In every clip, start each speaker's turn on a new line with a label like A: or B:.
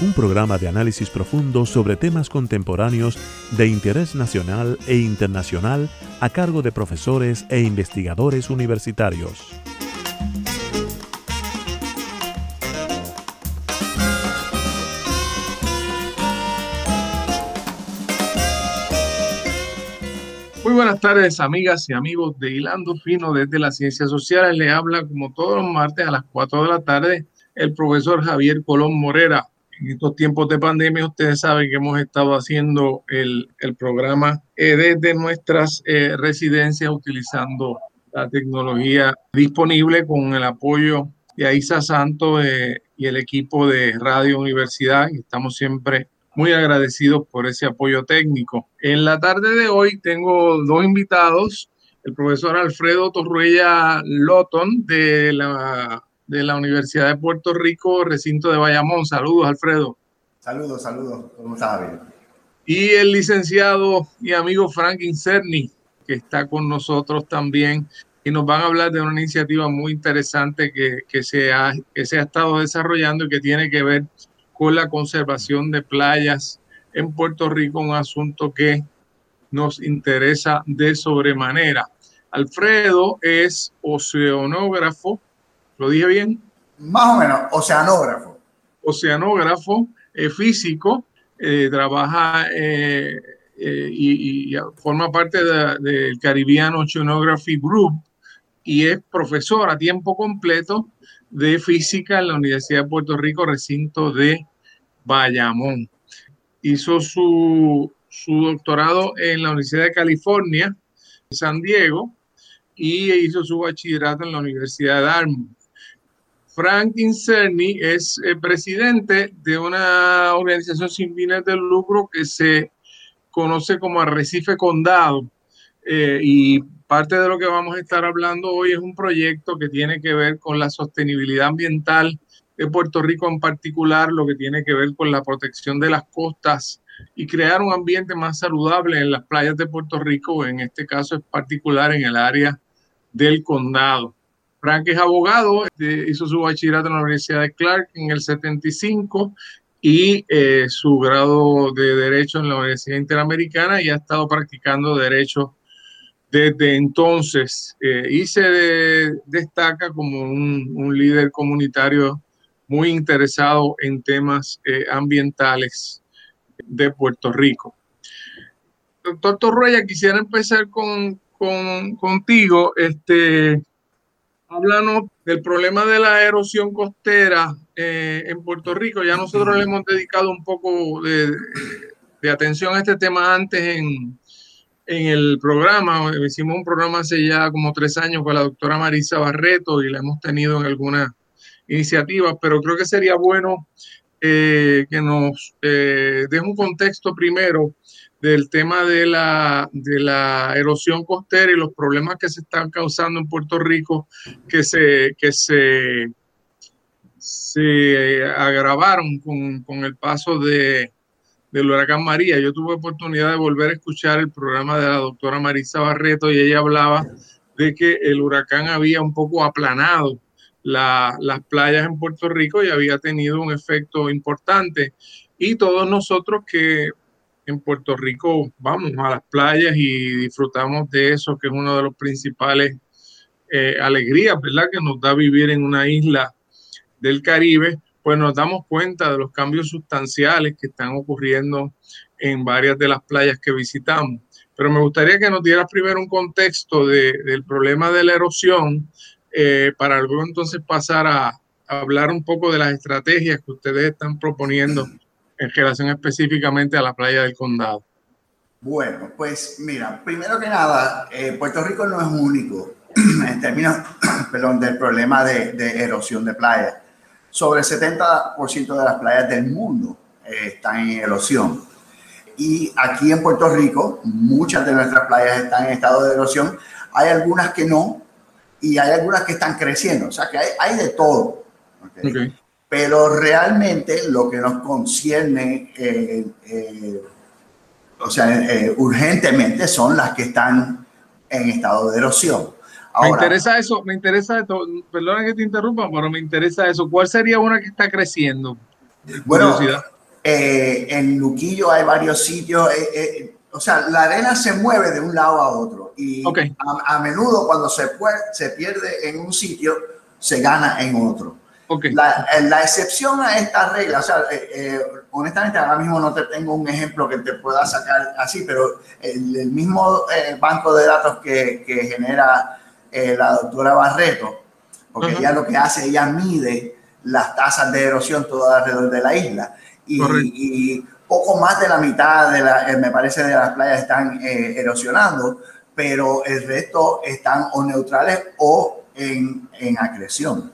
A: un programa de análisis profundo sobre temas contemporáneos de interés nacional e internacional a cargo de profesores e investigadores universitarios.
B: Muy buenas tardes, amigas y amigos de Hilando Fino desde las Ciencias Sociales. Le habla como todos los martes a las 4 de la tarde el profesor Javier Colón Morera en estos tiempos de pandemia, ustedes saben que hemos estado haciendo el, programa eh, desde nuestras eh, residencias utilizando la tecnología disponible con el apoyo de Aisa Santo eh, y el equipo de Radio Universidad. Estamos siempre muy agradecidos por ese apoyo técnico. En la tarde de hoy tengo dos invitados, el profesor Alfredo Torruella Lotton de la de la Universidad de Puerto Rico, recinto de Bayamón. Saludos, Alfredo.
C: Saludos, saludos. ¿Cómo estás,
B: Y el licenciado y amigo Frank Incerni, que está con nosotros también, y nos van a hablar de una iniciativa muy interesante que, que, se ha, que se ha estado desarrollando y que tiene que ver con la conservación de playas en Puerto Rico, un asunto que nos interesa de sobremanera. Alfredo es oceanógrafo, ¿Lo dije bien?
C: Más o menos, oceanógrafo.
B: Oceanógrafo, eh, físico, eh, trabaja eh, y, forma parte del Caribbean Oceanography Group y es profesor a tiempo completo de física en la Universidad de Puerto Rico, recinto de Bayamón. Hizo su, su doctorado en la Universidad de California, San Diego, y hizo su bachillerato en la Universidad de Dartmouth. Frank Incerni es eh, presidente de una organización sin fines de lucro que se conoce como Arrecife Condado. Eh, y parte de lo que vamos a estar hablando hoy es un proyecto que tiene que ver con la sostenibilidad ambiental de Puerto Rico en particular, lo que tiene que ver con la protección de las costas y crear un ambiente más saludable en las playas de Puerto Rico, en este caso es particular en el área del condado. Frank es abogado, este, hizo su bachillerato en la Universidad de Clark en el 75 y eh, su grado de Derecho en la Universidad Interamericana y ha estado practicando Derecho desde entonces. Eh, y se destaca como un, líder comunitario muy interesado en temas eh, ambientales de Puerto Rico. Doctor Torroya, quisiera empezar con, contigo. Este, háblanos del problema de la erosión costera eh, en Puerto Rico. Ya nosotros le hemos dedicado un poco de, atención a este tema antes en, en, el programa. Hicimos un programa hace ya como tres años con la doctora Marisa Barreto y la hemos tenido en algunas iniciativas, pero creo que sería bueno eh, que nos eh, un contexto primero del tema de la, de la erosión costera y los problemas que se están causando en Puerto Rico, que se, que se, se agravaron con, con el paso de, del huracán María. Yo tuve oportunidad de volver a escuchar el programa de la doctora Marisa Barreto y ella hablaba de que el huracán había un poco aplanado la, las playas en Puerto Rico y había tenido un efecto importante. Y todos nosotros que en Puerto Rico vamos a las playas y disfrutamos de eso, que es uno de los principales eh, alegrías, ¿verdad? Que nos da vivir en una isla del Caribe, pues nos damos cuenta de los cambios sustanciales que están ocurriendo en varias de las playas que visitamos. Pero me gustaría que nos dieras primero un contexto del problema de la erosión eh, para luego entonces pasar a, a hablar un poco de las estrategias que ustedes están proponiendo en relación específicamente a la playa del condado?
C: Bueno, pues mira, primero que nada, eh, Puerto Rico no es único en términos perdón, del problema de, erosión de playas. Sobre el 70% de las playas del mundo eh, están en erosión. Y aquí en Puerto Rico, muchas de nuestras playas están en estado de erosión. Hay algunas que no, y hay algunas que están creciendo. O sea que hay, hay de todo. Pero realmente lo que nos concierne, eh, eh, o sea, urgentemente son las que están en estado de erosión
B: me interesa eso, me interesa esto, perdona que te interrumpa, pero me interesa eso. ¿Cuál sería una que está creciendo?
C: Bueno, eh, en Luquillo hay varios sitios, eh, eh, o sea, la arena se mueve de un lado a otro y a, menudo cuando se, se pierde en un sitio, se gana en otro. La, la, excepción a esta regla, o sea, honestamente ahora mismo no te tengo un ejemplo que te pueda sacar así, pero el, mismo banco de datos que, que genera eh, la doctora Barreto, porque ella lo que hace, ella mide las tasas de erosión todo alrededor de la isla. Y, poco más de la mitad, de la, eh, me parece, de las playas están eh, erosionando, pero el resto están o neutrales o en, en acreción.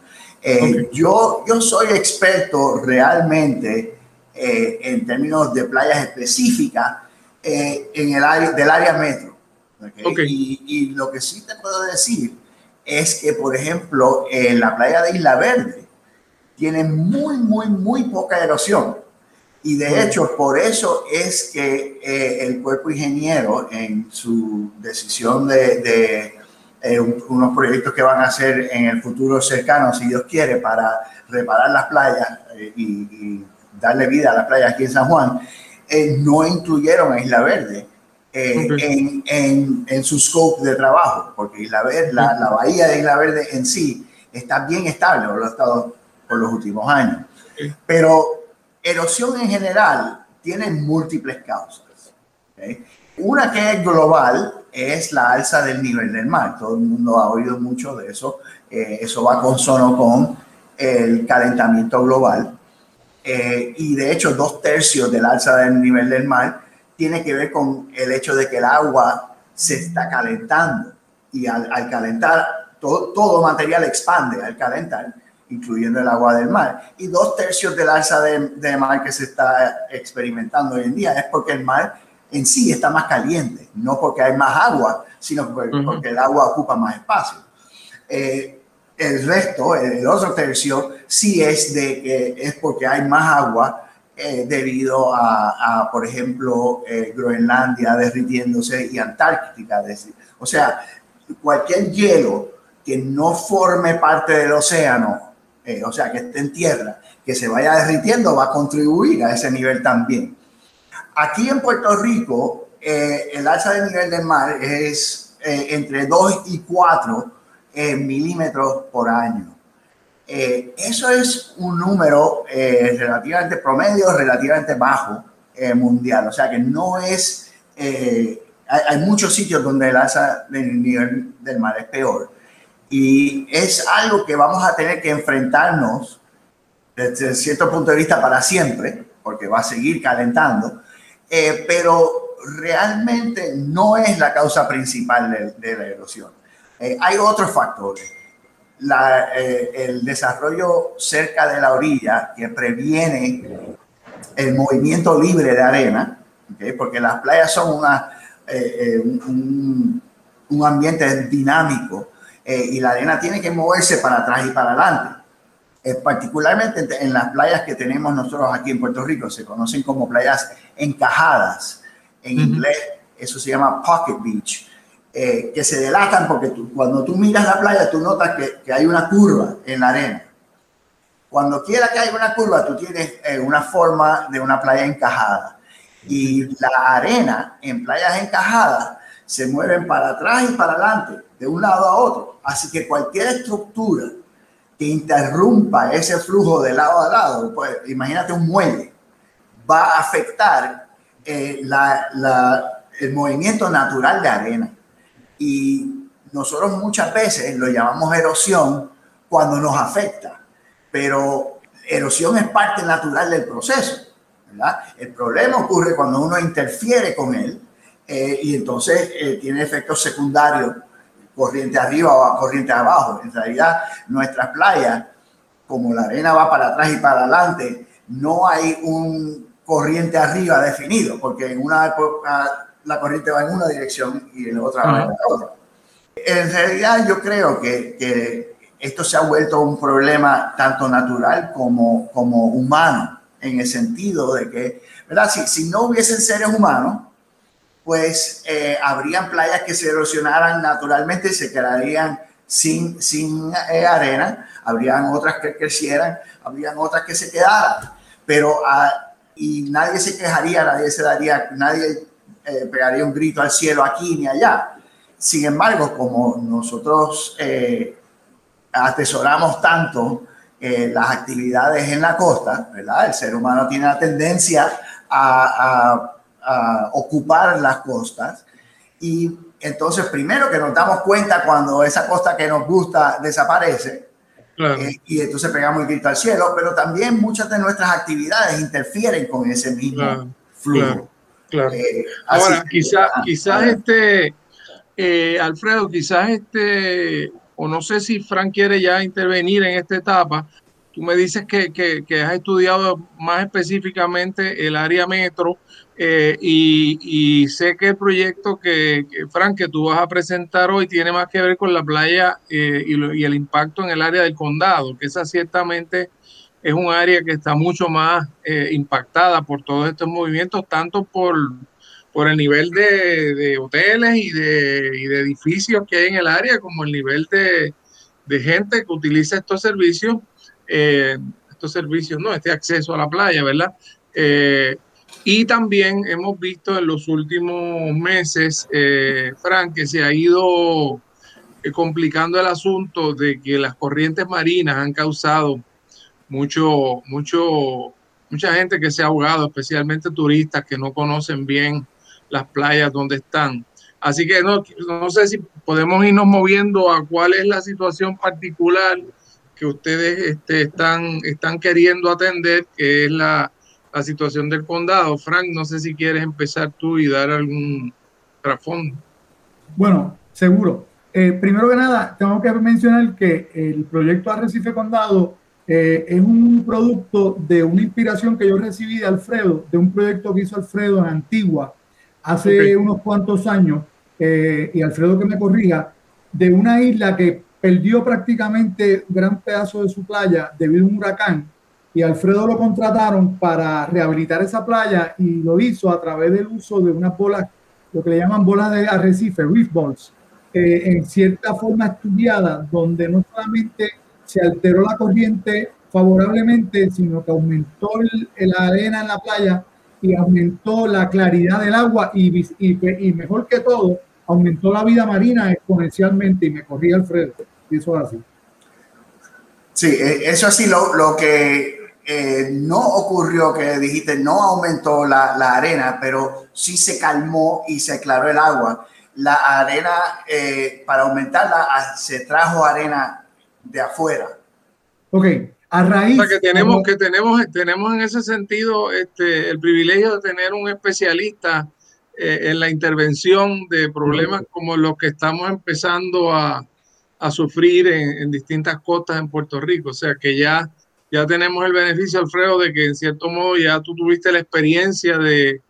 C: Yo, yo soy experto realmente en términos de playas específicas en el área del área metro. Y, lo que sí te puedo decir es que, por ejemplo, en la playa de Isla Verde tiene muy, muy, muy poca erosión. Y de hecho, por eso es que eh, el cuerpo ingeniero, en su decisión de, eh, unos proyectos que van a hacer en el futuro cercano, si Dios quiere, para reparar las playas eh, y, darle vida a las playas aquí en San Juan, no incluyeron a Isla Verde eh, en, en, en, su scope de trabajo, porque Isla Verde, la, la, bahía de Isla Verde en sí está bien estable, lo ha estado por los últimos años. Pero erosión en general tiene múltiples causas. Una que es global es la alza del nivel del mar. Todo el mundo ha oído mucho de eso. Eh, eso va consono con el calentamiento global. Eh, y de hecho, dos tercios del alza del nivel del mar tiene que ver con el hecho de que el agua se está calentando y al, calentar todo, todo, material expande al calentar, incluyendo el agua del mar. Y dos tercios del alza de, mar que se está experimentando hoy en día es porque el mar en sí está más caliente, no porque hay más agua, sino porque, el agua ocupa más espacio. Eh, el resto, el otro tercio, sí es de que es porque hay más agua eh, debido a, por ejemplo, eh, Groenlandia derritiéndose y Antártica. O sea, cualquier hielo que no forme parte del océano, eh, o sea, que esté en tierra, que se vaya derritiendo, va a contribuir a ese nivel también. Aquí en Puerto Rico, el alza del nivel del mar es entre 2 y 4 milímetros por año. Eh, eso es un número eh, relativamente promedio, relativamente bajo eh, mundial. O sea que no es, hay, hay, muchos sitios donde el alza del nivel del mar es peor. Y es algo que vamos a tener que enfrentarnos desde cierto punto de vista para siempre, porque va a seguir calentando, pero realmente no es la causa principal de, de la erosión. hay otros factores la, eh, el desarrollo cerca de la orilla que previene el movimiento libre de arena, porque las playas son una, eh, eh, un, un, ambiente dinámico y la arena tiene que moverse para atrás y para adelante. Particularmente en las playas que tenemos nosotros aquí en Puerto Rico, se conocen como playas encajadas. En inglés, eso se llama pocket beach eh, que se delatan porque cuando tú miras la playa, tú notas que, que, hay una curva en la arena. Cuando quiera que haya una curva, tú tienes eh, una forma de una playa encajada. Y la arena en playas encajadas se mueven para atrás y para adelante, de un lado a otro. Así que cualquier estructura que interrumpa ese flujo de lado a lado, pues imagínate un muelle, va a afectar eh, la, la, el movimiento natural de arena. Y nosotros muchas veces lo llamamos erosión cuando nos afecta, pero erosión es parte natural del proceso. ¿verdad? El problema ocurre cuando uno interfiere con él eh, y entonces eh, tiene efectos secundarios, corriente arriba o corriente abajo. En realidad, nuestras playas, como la arena va para atrás y para adelante, no hay un corriente arriba definido, porque en una época la corriente va en una dirección y en otra va en la otra. En realidad yo creo que, que, esto se ha vuelto un problema tanto natural como, como humano, en el sentido de que, ¿verdad? Si, si no hubiesen seres humanos, pues eh, habrían playas que se erosionaran naturalmente se quedarían sin, sin eh, arena, habrían otras que crecieran, habrían otras que se quedaran, pero ah, y nadie se quejaría, nadie se daría, nadie eh, pegaría un grito al cielo aquí ni allá. Sin embargo, como nosotros atesoramos tanto las actividades en la costa, ¿verdad? El ser humano tiene la tendencia a ocupar las costas. Y entonces, primero que nos damos cuenta cuando esa costa que nos gusta desaparece, eh, y entonces pegamos el grito al cielo, pero también muchas de nuestras actividades interfieren con ese mismo flujo.
B: Claro, eh, Ahora, quizás, quizás este, eh, Alfredo, quizás este, o no sé si Frank quiere ya intervenir en esta etapa, tú me dices que, que, que has estudiado más específicamente el área metro eh, y, sé que el proyecto que, Frank, que tú vas a presentar hoy tiene más que ver con la playa eh, y, el impacto en el área del condado, que esa ciertamente es un área que está mucho más eh, impactada por todos estos movimientos, tanto por, por el nivel de, hoteles y de, y de, edificios que hay en el área, como el nivel de, de gente que utiliza estos servicios, estos servicios, no, este acceso a la playa, ¿verdad? Y también hemos visto en los últimos meses, eh, Frank, que se ha ido eh, complicando el asunto de que las corrientes marinas han causado mucho, mucho, mucha gente que se ha ahogado, especialmente turistas que no conocen bien las playas donde están. Así que no, no sé si podemos irnos moviendo a cuál es la situación particular que ustedes este, están, están queriendo atender, que es la, la situación del condado. Frank, no sé si quieres empezar tú y dar algún trasfondo.
D: Bueno, seguro. Eh, primero que nada, tengo que mencionar que el proyecto Arrecife Condado eh, es un producto de una inspiración que yo recibí de Alfredo, de un proyecto que hizo Alfredo en Antigua hace unos cuantos años, eh, y Alfredo que me corrija, de una isla que perdió prácticamente un gran pedazo de su playa debido a un huracán y Alfredo lo contrataron para rehabilitar esa playa y lo hizo a través del uso de unas bolas, lo que le llaman bolas de arrecife, reef balls, eh, en cierta forma estudiada, donde no solamente se alteró la corriente favorablemente, sino que aumentó la arena en la playa y aumentó la claridad del agua y, y, mejor que todo, aumentó la vida marina exponencialmente y me corría Alfredo. Y eso es así.
C: Sí, e, eso así lo, lo que eh, no ocurrió que dijiste, no aumentó la, arena, pero sí se calmó y se aclaró el agua. La arena, eh, para aumentarla, ah, se trajo arena de afuera.
D: Ok, a raíz.
B: O que tenemos, que tenemos, tenemos en ese sentido este, el privilegio de tener un especialista eh, en la intervención de problemas como los que estamos empezando a, sufrir en, en distintas costas en Puerto Rico. O sea que ya ya tenemos el beneficio, Alfredo, de que en cierto modo ya tú tuviste la experiencia de,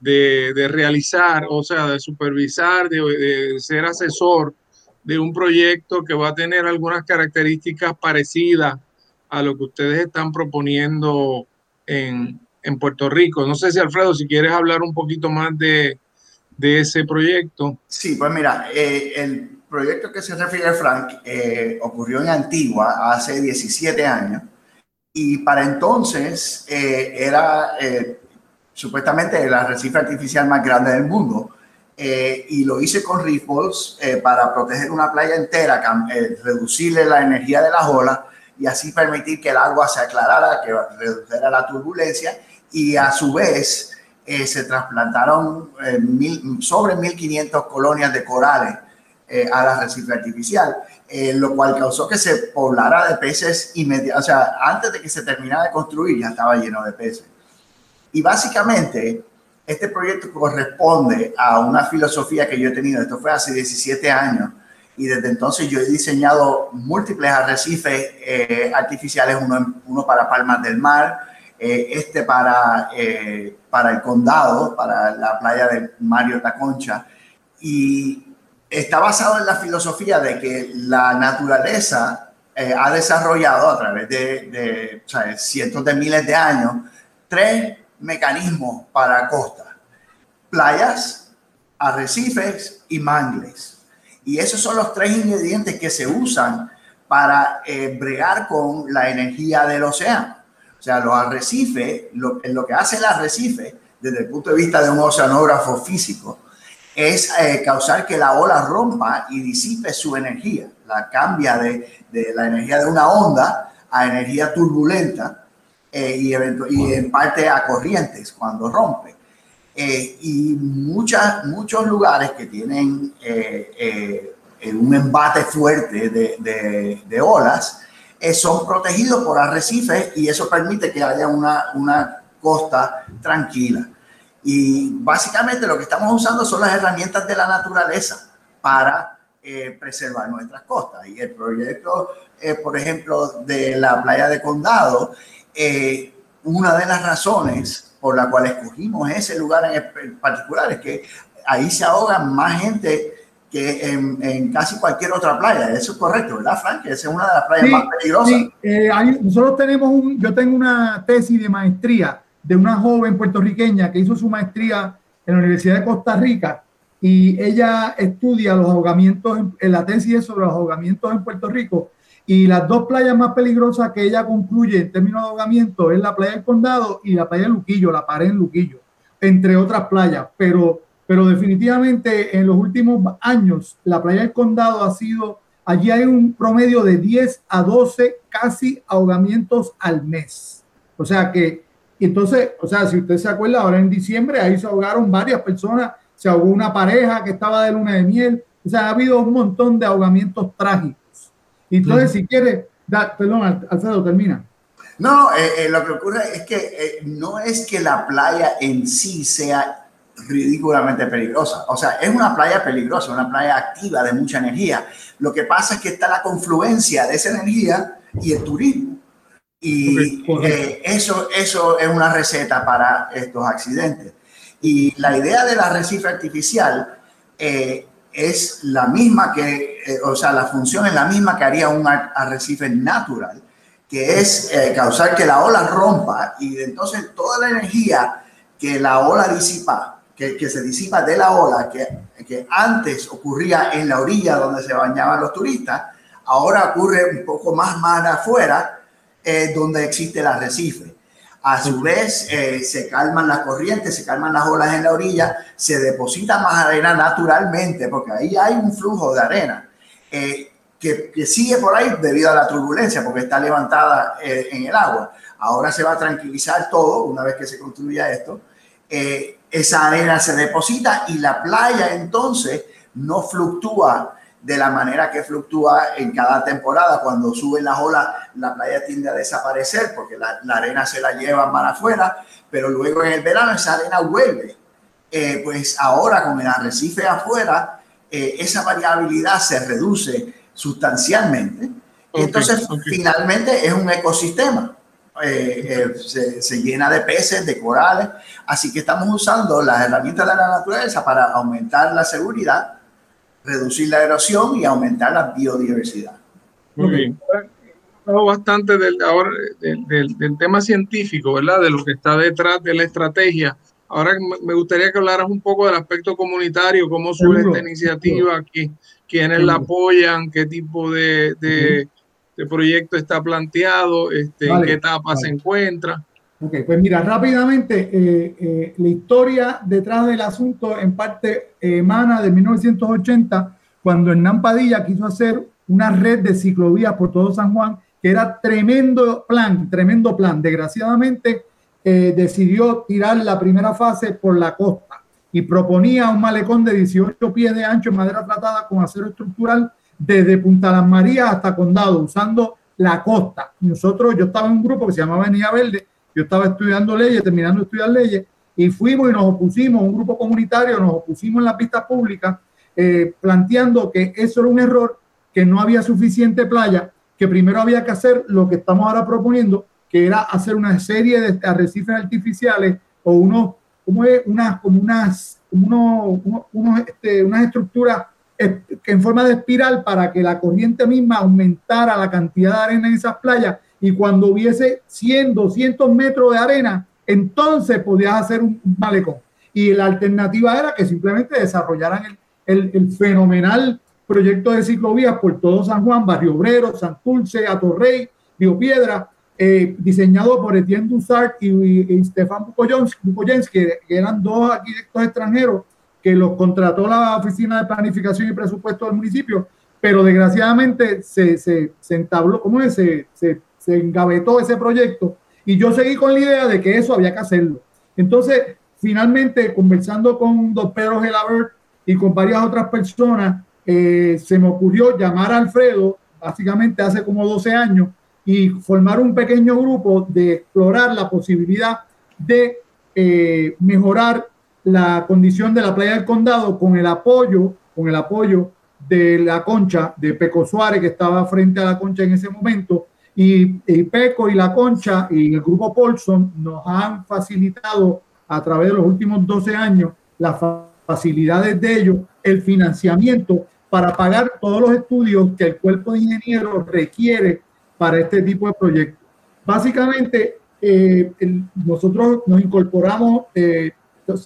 B: de, realizar, o sea, de supervisar, de, ser asesor de un proyecto que va a tener algunas características parecidas a lo que ustedes están proponiendo en, en Puerto Rico. No sé si, Alfredo, si quieres hablar un poquito más de, de ese proyecto.
C: Sí, pues mira, eh, el proyecto que se refiere Frank eh, ocurrió en Antigua hace 17 años y para entonces eh, era eh, supuestamente el arrecife artificial más grande del mundo. Eh, y lo hice con reef para proteger una playa entera, reducirle la energía de las olas y así permitir que el agua se aclarara, que redujera la turbulencia y a su vez se trasplantaron mil, sobre 1.500 colonias de corales al arrecife artificial eh, lo cual causó que se poblara de peces inmediatamente, o sea, antes de que se terminara de construir ya estaba lleno de peces. Y básicamente, este proyecto corresponde a una filosofía que yo he tenido, esto fue hace 17 años, y desde entonces yo he diseñado múltiples arrecifes eh, artificiales, uno, uno para palmas del mar, este para, para el condado, para la playa de Mario Taconcha. Y está basado en la filosofía de que la naturaleza ha desarrollado a través de, cientos de miles de años tres mecanismos para costa. Playas, arrecifes y mangles. Y esos son los tres ingredientes que se usan para eh, bregar con la energía del océano. O sea, los arrecifes, lo, lo que hace el arrecife desde el punto de vista de un oceanógrafo físico, es eh, causar que la ola rompa y disipe su energía. La cambia de, de la energía de una onda a energía turbulenta eh, y, y, en parte a corrientes cuando rompe. Eh, y muchas, muchos lugares que tienen eh, un embate fuerte de, de, de olas son protegidos por arrecifes y eso permite que haya una, una costa tranquila. Y básicamente lo que estamos usando son las herramientas de la naturaleza para eh, preservar nuestras costas. Y el proyecto, eh, por ejemplo, de la playa de Condado, eh, una de las razones por la cual escogimos ese lugar en particular es que ahí se ahoga más gente que en, casi cualquier otra playa. Eso es correcto, ¿verdad, Frank? Esa es una de las playas más peligrosas.
D: Sí, nosotros tenemos un, yo tengo una tesis de maestría de una joven puertorriqueña que hizo su maestría en la Universidad de Costa Rica y ella estudia los ahogamientos, en, la tesis es sobre los ahogamientos en Puerto Rico y las dos playas más peligrosas que ella concluye en términos de ahogamiento es la playa del Condado y la playa de Luquillo, la pared en Luquillo, entre otras playas, pero, pero definitivamente en los últimos años la playa del Condado ha sido, allí hay un promedio de 10 a 12 casi ahogamientos al mes. O sea que y entonces, o sea, si usted se acuerda, ahora en diciembre ahí se ahogaron varias personas, se ahogó una pareja que estaba de luna de miel, o sea, ha habido un montón de ahogamientos trágicos. Y entonces, si quiere, perdón, Alfredo, termina.
C: No, eh, eh, lo que ocurre es que eh, no es que la playa en sí sea ridículamente peligrosa. O sea, es una playa peligrosa, una playa activa de mucha energía. Lo que pasa es que está la confluencia de esa energía y el turismo. Y eh, eso, eso es una receta para estos accidentes. Y la idea del arrecife artificial eh, es la misma que, eh, o sea, la función es la misma que haría un arrecife natural, que es causar que la ola rompa y entonces toda la energía que la ola disipa, que, que se disipa de la ola, que, que antes ocurría en la orilla donde se bañaban los turistas, ahora ocurre un poco más, más afuera donde existe el arrecife. A su vez, eh, se calman las corrientes, se calman las olas en la orilla, se deposita más arena naturalmente, porque ahí hay un flujo de arena eh, que, que, sigue por ahí debido a la turbulencia, porque está levantada eh, en el agua. Ahora se va a tranquilizar todo una vez que se construya esto. esa arena se deposita y la playa entonces no fluctúa de la manera que fluctúa en cada temporada. Cuando suben las olas, la playa tiende a desaparecer porque la, arena se la lleva para afuera, pero luego en el verano esa arena vuelve. Eh, pues ahora con el arrecife afuera, eh, esa variabilidad se reduce sustancialmente. Entonces, finalmente es un ecosistema. Eh, se, se, llena de peces, de corales. Así que estamos usando las herramientas de la naturaleza para aumentar la seguridad reducir la erosión y aumentar la biodiversidad.
B: Muy bien. bastante del, ahora, del, del, tema científico, ¿verdad? De lo que está detrás de la estrategia. Ahora me gustaría que hablaras un poco del aspecto comunitario, cómo surge esta iniciativa, quiénes la apoyan, qué tipo de, de, de, proyecto está planteado, este, en qué etapa se encuentra.
D: Ok, pues mira, rápidamente, eh, eh, la historia detrás del asunto en parte emana de 1980, cuando Hernán Padilla quiso hacer una red de ciclovías por todo San Juan, que era tremendo plan, tremendo plan. Desgraciadamente, eh, decidió tirar la primera fase por la costa y proponía un malecón de 18 pies de ancho en madera tratada con acero estructural desde Punta Las Marías hasta Condado, usando la costa. Nosotros, yo estaba en un grupo que se llamaba Venida Verde, yo estaba estudiando leyes, terminando de estudiar leyes, y fuimos y nos opusimos, un grupo comunitario, nos opusimos en las pistas públicas, eh, planteando que eso era un error, que no había suficiente playa, que primero había que hacer lo que estamos ahora proponiendo, que era hacer una serie de arrecifes artificiales o unos, como es? Unas, como unas, como unos, este, unas estructuras en forma de espiral para que la corriente misma aumentara la cantidad de arena en esas playas y cuando hubiese 100, 200 metros de arena, entonces podías hacer un malecón. Y la alternativa era que simplemente desarrollaran el, el, fenomenal proyecto de ciclovías por todo San Juan, Barrio Obrero, Santurce, Atorrey, Río Piedra, eh, diseñado por Etienne Dussart y, y, Bukojensky, que eran dos arquitectos extranjeros que los contrató la Oficina de Planificación y Presupuesto del municipio, pero desgraciadamente se, se, se entabló, ¿cómo es? Se engavetó ese proyecto y yo seguí con la idea de que eso había que hacerlo. Entonces, finalmente, conversando con don Pedro Gelabert y con varias otras personas, eh, se me ocurrió llamar a Alfredo, básicamente hace como 12 años, y formar un pequeño grupo de explorar la posibilidad de eh, mejorar la condición de la playa del condado con el apoyo, con el apoyo de la concha de Peco Suárez, que estaba frente a la concha en ese momento, y, Peco y la concha y el grupo Paulson nos han facilitado a través de los últimos 12 años las facilidades de ellos, el financiamiento para pagar todos los estudios que el cuerpo de ingenieros requiere para este tipo de proyectos. Básicamente, eh, nosotros nos incorporamos, eh,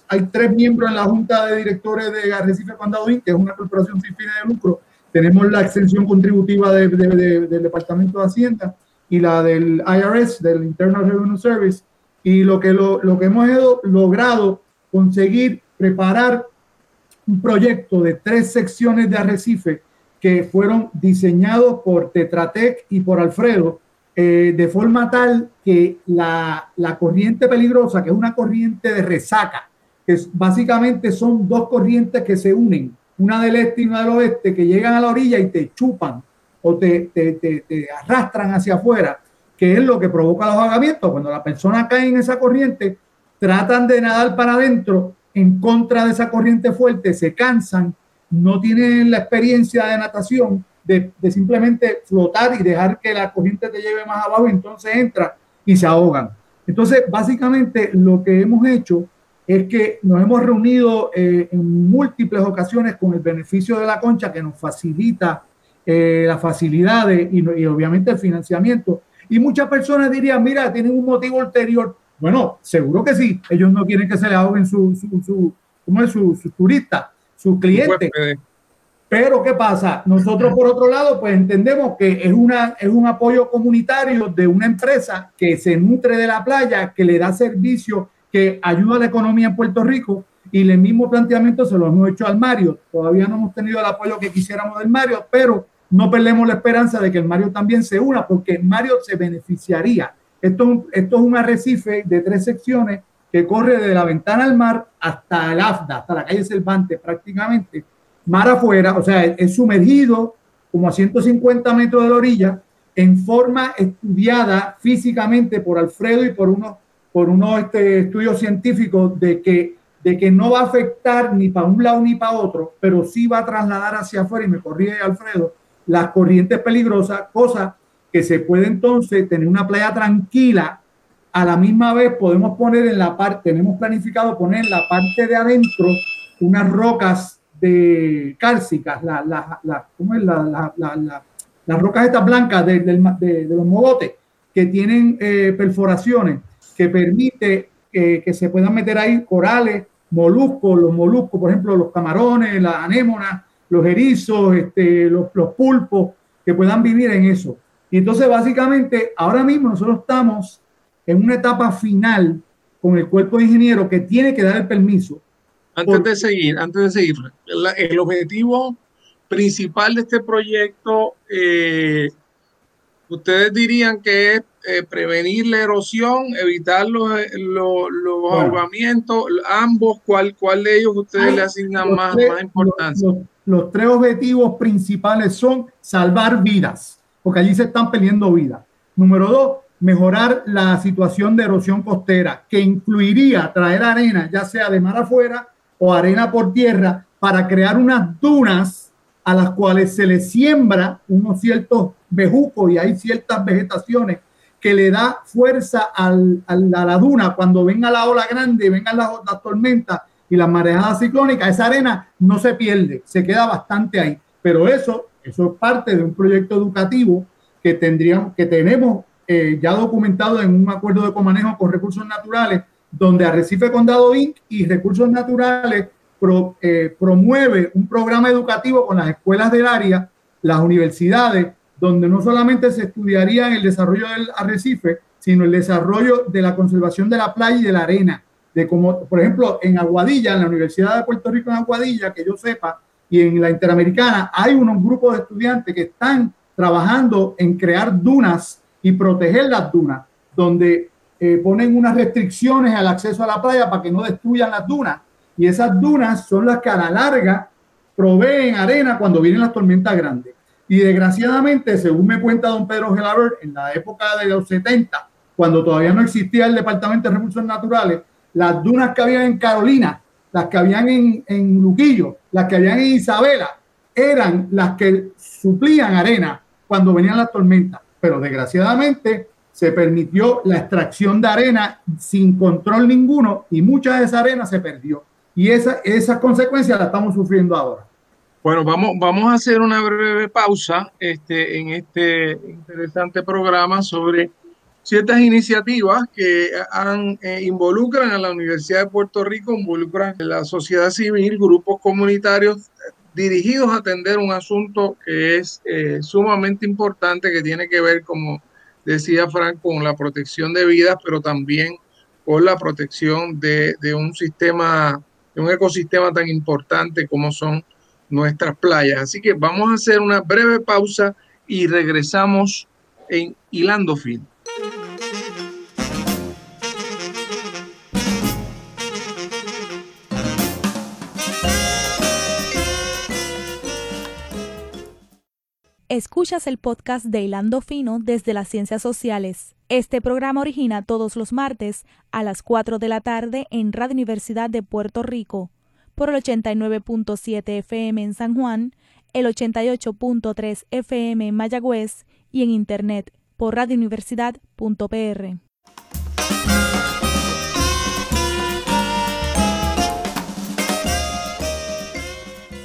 D: hay tres miembros en la Junta de Directores de Arrecife Condado que es una corporación sin fines de lucro. Tenemos la extensión contributiva del Departamento de Hacienda y la del IRS, del Internal Revenue Service, y lo que, lo, lo que hemos logrado conseguir preparar un proyecto de tres secciones de arrecife que fueron diseñados por Tetratec y por Alfredo, eh, de forma tal que la, la, corriente peligrosa, que es una corriente de resaca, que básicamente son dos corrientes que se unen, una del este y una del oeste, que llegan a la orilla y te chupan o te, te, te, te arrastran hacia afuera que es lo que provoca los ahogamientos. Cuando la persona cae en esa corriente, tratan de nadar para adentro en contra de esa corriente fuerte, se cansan, no tienen la experiencia de natación, de, simplemente flotar y dejar que la corriente te lleve más abajo, entonces entra y se ahogan. Entonces, básicamente lo que hemos hecho es que nos hemos reunido eh, en múltiples ocasiones con el beneficio de la concha que nos facilita eh, las facilidades y, y obviamente el financiamiento y muchas personas dirían, mira, tienen un motivo ulterior. Bueno, seguro que sí. Ellos no quieren que se le ahoguen su, su, su, ¿cómo es? su, su turista, su cliente. Pero ¿qué pasa? Nosotros por otro lado, pues entendemos que es, una, es un apoyo comunitario de una empresa que se nutre de la playa, que le da servicio, que ayuda a la economía en Puerto Rico y el mismo planteamiento se lo hemos hecho al Mario. Todavía no hemos tenido el apoyo que quisiéramos del Mario, pero no perdemos la esperanza de que el Mario también se una, porque Mario se beneficiaría. Esto, esto es un arrecife de tres secciones que corre de la ventana al mar hasta el AFDA, hasta la calle Cervantes prácticamente, mar afuera, o sea, es sumergido como a 150 metros de la orilla, en forma estudiada físicamente por Alfredo y por unos, por unos este, estudios científicos de que, de que no va a afectar ni para un lado ni para otro, pero sí va a trasladar hacia afuera, y me corrige Alfredo, las corrientes peligrosas, cosa que se puede entonces tener una playa tranquila. A la misma vez podemos poner en la parte, tenemos planificado poner en la parte de adentro unas rocas de cálcicas, la, la, la, ¿cómo es? las rocas estas blancas de, de, los mogotes que tienen eh, perforaciones que permite eh, que se puedan meter ahí corales, moluscos, los moluscos, por ejemplo, los camarones, las anémonas, los erizos, este, los, los pulpos, que puedan vivir en eso. Y entonces, básicamente, ahora mismo nosotros estamos en una etapa final con el cuerpo de ingeniero que tiene que dar el permiso.
B: Antes de seguir, antes de seguir, el objetivo principal de este proyecto, eh, ustedes dirían que es eh, prevenir la erosión, evitar los, eh, los, ahogamientos, ambos, ¿cuál, ¿cuál de ellos ustedes le asignan más, más importancia?
D: los tres objetivos principales son salvar vidas, porque allí se están perdiendo vidas. Número dos, mejorar la situación de erosión costera, que incluiría traer arena, ya sea de mar afuera o arena por tierra, para crear unas dunas a las cuales se le siembra unos ciertos bejucos y hay ciertas vegetaciones que le da fuerza al, a la duna cuando venga la ola grande, vengan las, las tormentas y las marejadas ciclónicas, esa arena no se pierde, se queda bastante ahí. Pero eso, eso es parte de un proyecto educativo que tendríamos, que tenemos eh, ya documentado en un acuerdo de comanejo con recursos naturales, donde Arrecife Condado Inc. y Recursos Naturales eh, promueve un programa educativo con las escuelas del área, las universidades, donde no solamente se estudiaría el desarrollo del arrecife, sino el desarrollo de la conservación de la playa y de la arena. De como, por ejemplo, en Aguadilla, en la Universidad de Puerto Rico en Aguadilla, que yo sepa, y en la Interamericana, hay unos grupos de estudiantes que están trabajando en crear dunas y proteger las dunas, donde eh, ponen unas restricciones al acceso a la playa para que no destruyan las dunas. Y esas dunas son las que a la larga proveen arena cuando vienen las tormentas grandes. Y desgraciadamente, según me cuenta don Pedro Gelabert, en la época de los 70, cuando todavía no existía el Departamento de Recursos Naturales, las dunas que habían en Carolina, las que habían en, en Luquillo, las que habían en Isabela, eran las que suplían arena cuando venían las tormentas. Pero desgraciadamente se permitió la extracción de arena sin control ninguno y mucha de esa arena se perdió. Y esa, esas consecuencias las estamos sufriendo ahora.
B: Bueno, vamos, vamos a hacer una breve pausa este, en este interesante programa sobre ciertas iniciativas que han, eh, involucran a la Universidad de Puerto Rico, involucran a la sociedad civil, grupos comunitarios dirigidos a atender un asunto que es eh, sumamente importante, que tiene que ver, como decía Frank, con la protección de vidas, pero también con la protección de, de un sistema, de un ecosistema tan importante como son nuestras playas. Así que vamos a hacer una breve pausa y regresamos en Hilando Fin.
E: Escuchas el podcast de Hilando Fino desde las Ciencias Sociales. Este programa origina todos los martes a las 4 de la tarde en Radio Universidad de Puerto Rico por el 89.7 FM en San Juan, el 88.3 FM en Mayagüez y en Internet por radiouniversidad.pr.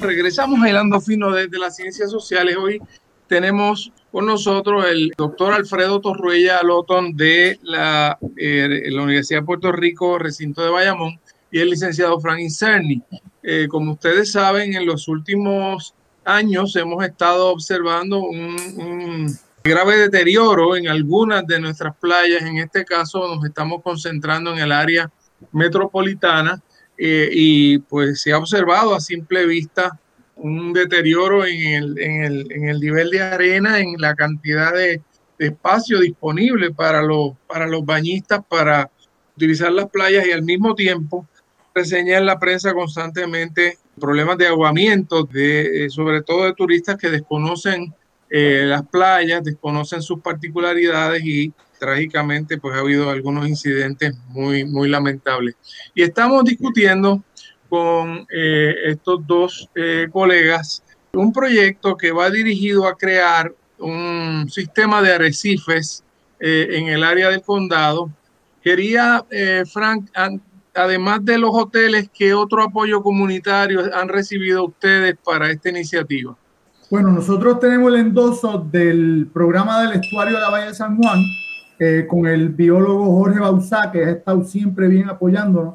B: Regresamos a Hilando Fino desde las Ciencias Sociales. Hoy tenemos con nosotros el doctor Alfredo Torruella Lotón de la, eh, la, Universidad de Puerto Rico, recinto de Bayamón, y el licenciado Frank Incerni. Eh, como ustedes saben, en los últimos años hemos estado observando un, grave deterioro en algunas de nuestras playas. En este caso nos estamos concentrando en el área metropolitana eh, y pues se ha observado a simple vista un deterioro en el, en el, en el nivel de arena, en la cantidad de, espacio disponible para los, para los bañistas para utilizar las playas y al mismo tiempo reseña en la prensa constantemente problemas de aguamiento, de, eh, sobre todo de turistas que desconocen eh, las playas, desconocen sus particularidades y trágicamente pues ha habido algunos incidentes muy, muy lamentables. Y estamos discutiendo con eh, estos dos colegas un proyecto que va dirigido a crear un sistema de arrecifes en el área del condado. Quería, Frank, además de los hoteles, ¿qué otro apoyo comunitario han recibido ustedes para esta iniciativa?
D: Bueno, nosotros tenemos el endoso del programa del estuario de la Bahía de San Juan eh, con el biólogo Jorge Bausá, que ha estado siempre bien apoyándonos.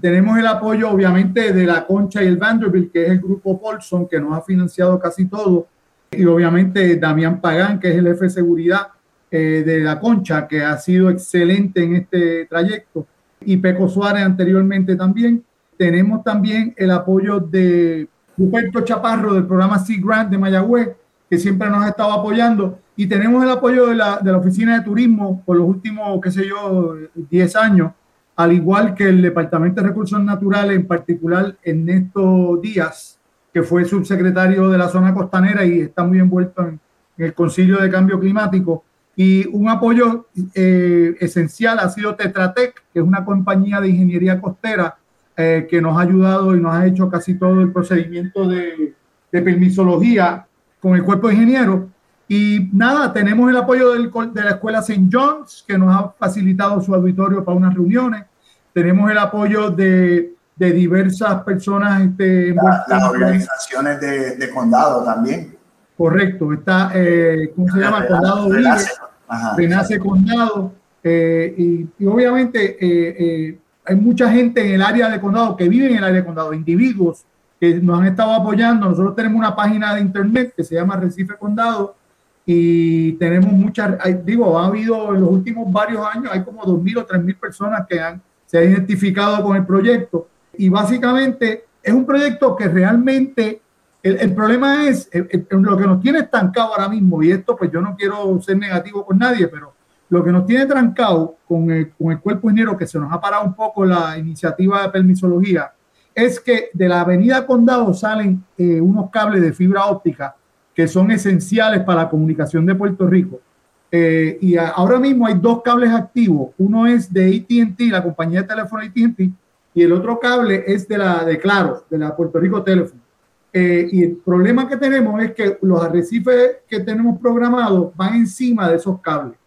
D: Tenemos el apoyo, obviamente, de la Concha y el Vanderbilt, que es el grupo Paulson, que nos ha financiado casi todo. Y obviamente Damián Pagán, que es el jefe de seguridad eh, de la Concha, que ha sido excelente en este trayecto y Peco Suárez anteriormente también. Tenemos también el apoyo de Ruperto Chaparro del programa Sea Grant de Mayagüez, que siempre nos ha estado apoyando. Y tenemos el apoyo de la, de la Oficina de Turismo por los últimos, qué sé yo, 10 años, al igual que el Departamento de Recursos Naturales, en particular Ernesto Díaz, que fue subsecretario de la zona costanera y está muy envuelto en, en el Concilio de Cambio Climático y un apoyo eh, esencial ha sido Tetratec, que es una compañía de ingeniería costera eh, que nos ha ayudado y nos ha hecho casi todo el procedimiento de, de permisología con el cuerpo de ingenieros. Y nada, tenemos el apoyo del, de la Escuela St. John's, que nos ha facilitado su auditorio para unas reuniones. Tenemos el apoyo de, de diversas personas. Este,
C: las organizaciones de, de, condado también.
D: Correcto, está, eh, ¿cómo se llama? condado Renace, Renace Condado. Eh, y, y, obviamente eh, hay mucha gente en el área de condado que vive en el área de condado, individuos que nos han estado apoyando. Nosotros tenemos una página de internet que se llama Recife Condado y tenemos muchas, digo, ha habido en los últimos varios años, hay como 2.000 o 3.000 personas que han, se han identificado con el proyecto y básicamente es un proyecto que realmente, el, problema es, lo que nos tiene estancado ahora mismo, y esto pues yo no quiero ser negativo con nadie, pero lo que nos tiene trancado con el, con el cuerpo ingeniero, que se nos ha parado un poco la iniciativa de permisología, es que de la avenida Condado salen eh, unos cables de fibra óptica que son esenciales para la comunicación de Puerto Rico. Eh, y ahora mismo hay dos cables activos. Uno es de ATT, la compañía de teléfono ATT, y el otro cable es de la de Claro, de la Puerto Rico Teléfono. Eh, y el problema que tenemos es que los arrecifes que tenemos programados van encima de esos cables.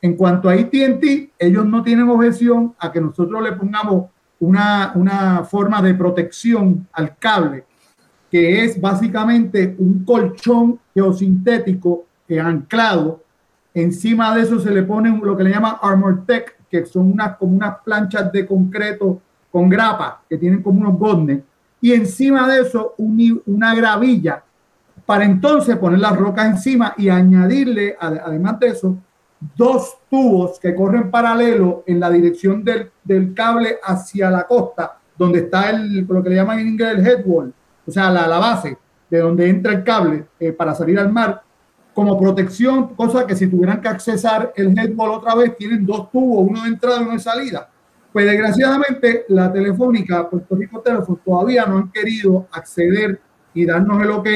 D: En cuanto a ATT, ellos no tienen objeción a que nosotros le pongamos una, una forma de protección al cable que es básicamente un colchón geosintético anclado. Encima de eso se le pone lo que le llama Armor Tech, que son unas, como unas planchas de concreto con grapa, que tienen como unos godnes. Y encima de eso una gravilla para entonces poner las rocas encima y añadirle, además de eso, dos tubos que corren paralelo en la dirección del, del cable hacia la costa, donde está el, lo que le llaman en inglés el headwall, o sea, la, la base de donde entra el cable eh, para salir al mar, como protección, cosa que si tuvieran que accesar el headball otra vez, tienen dos tubos, uno de entrada y uno de salida. Pues desgraciadamente la telefónica, Puerto Rico Teléfono, todavía no han querido acceder y darnos el ok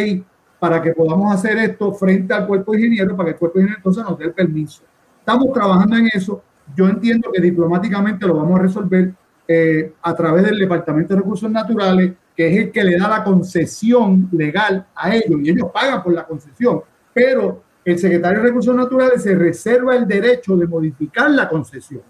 D: para que podamos hacer esto frente al cuerpo de ingeniero, para que el cuerpo de ingeniero entonces nos dé el permiso. Estamos trabajando en eso. Yo entiendo que diplomáticamente lo vamos a resolver eh, a través del Departamento de Recursos Naturales que es el que le da la concesión legal a ellos y ellos pagan por la concesión, pero el secretario de Recursos Naturales se reserva el derecho de modificar la concesión.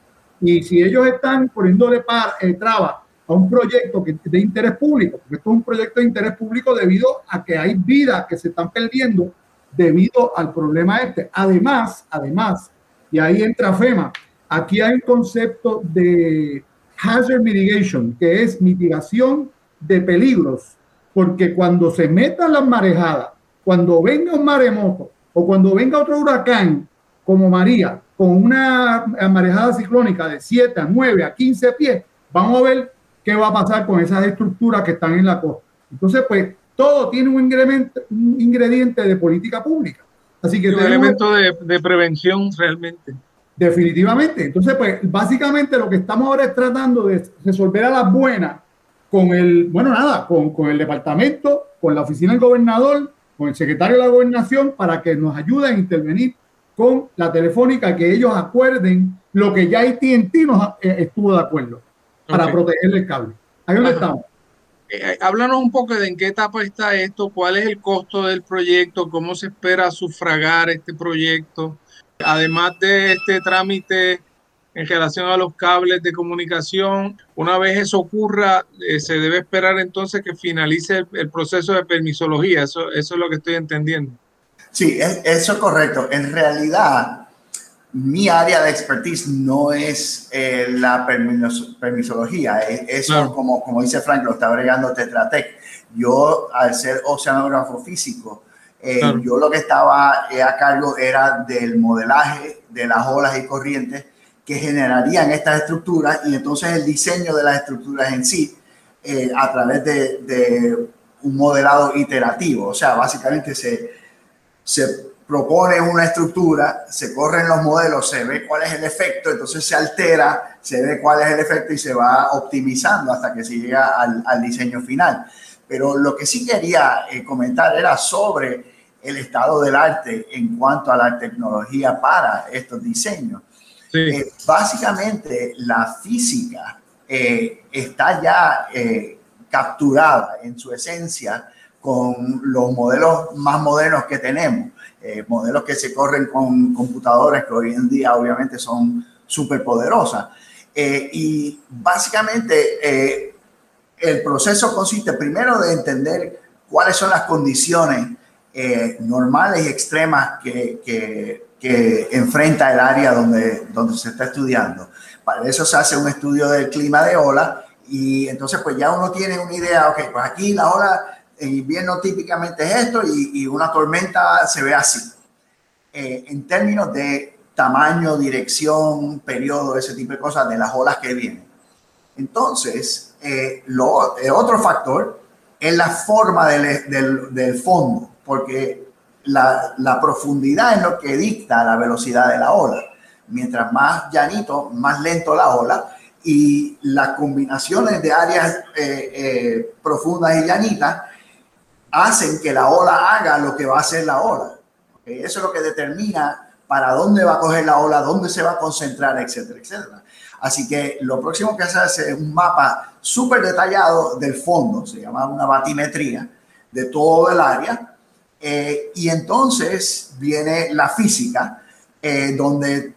D: Y si ellos están poniéndole para, eh, traba a un proyecto que, de interés público, porque esto es un proyecto de interés público debido a que hay vidas que se están perdiendo debido al problema este. Además, además, y ahí entra FEMA, aquí hay un concepto de hazard mitigation, que es mitigación de peligros, porque cuando se metan las marejadas, cuando venga un maremoto o cuando venga otro huracán como María, con una marejada ciclónica de 7 a 9 a 15 pies, vamos a ver qué va a pasar con esas estructuras que están en la costa. Entonces, pues, todo tiene un ingrediente, un ingrediente de política pública. Así que
B: un elemento de, de prevención realmente.
D: Definitivamente. Entonces, pues, básicamente lo que estamos ahora es tratando de resolver a las buenas con el, bueno, nada, con, con el departamento, con la oficina del gobernador, con el secretario de la gobernación, para que nos ayuden a intervenir con la telefónica, que ellos acuerden lo que ya AT&T nos eh, estuvo de acuerdo para proteger el cable. Ahí donde estamos.
B: Eh, eh, háblanos un poco de en qué etapa está esto, cuál es el costo del proyecto, cómo se espera sufragar este proyecto. Además de este trámite en relación a los cables de comunicación. Una vez eso ocurra, eh, se debe esperar entonces que finalice el, proceso de permisología. Eso, eso es lo que estoy entendiendo.
C: Sí, eso es correcto. En realidad, mi área de expertise no es eh, la permisología. Eso, como, como dice Frank, lo está bregando Tetratec. Yo, al ser oceanógrafo físico, eh, yo lo que estaba a cargo era del modelaje de las olas y corrientes que generarían estas estructuras y entonces el diseño de las estructuras en sí eh, a través de, un modelado iterativo. O sea, básicamente se, se propone una estructura, se corren los modelos, se ve cuál es el efecto, entonces se altera, se ve cuál es el efecto y se va optimizando hasta que se llega al, diseño final. Pero lo que sí quería eh, comentar era sobre el estado del arte en cuanto a la tecnología para estos diseños. Eh, básicamente, la física eh, está ya capturada en su esencia con los modelos más modernos que tenemos, eh, modelos que se corren con computadoras que hoy en día obviamente son súper poderosas. Eh, y básicamente eh, el proceso consiste primero de entender cuáles son las condiciones normales y extremas que, que, que, enfrenta el área donde, donde se está estudiando. Para eso se hace un estudio del clima de ola y entonces pues ya uno tiene una idea, ok, pues aquí la ola en invierno típicamente es esto y, una tormenta se ve así. Eh, en términos de tamaño, dirección, periodo, ese tipo de cosas de las olas que vienen. Entonces, eh, lo, otro factor es la forma del, del, del fondo, porque la, la, profundidad es lo que dicta la velocidad de la ola. Mientras más llanito, más lento la ola y las combinaciones de áreas eh, profundas y llanitas hacen que la ola haga lo que va a hacer la ola. Eso es lo que determina para dónde va a coger la ola, dónde se va a concentrar, etcétera, etcétera. Así que lo próximo que hace es un mapa súper detallado del fondo, se llama una batimetría de todo el área. Eh, y entonces viene la física, eh, donde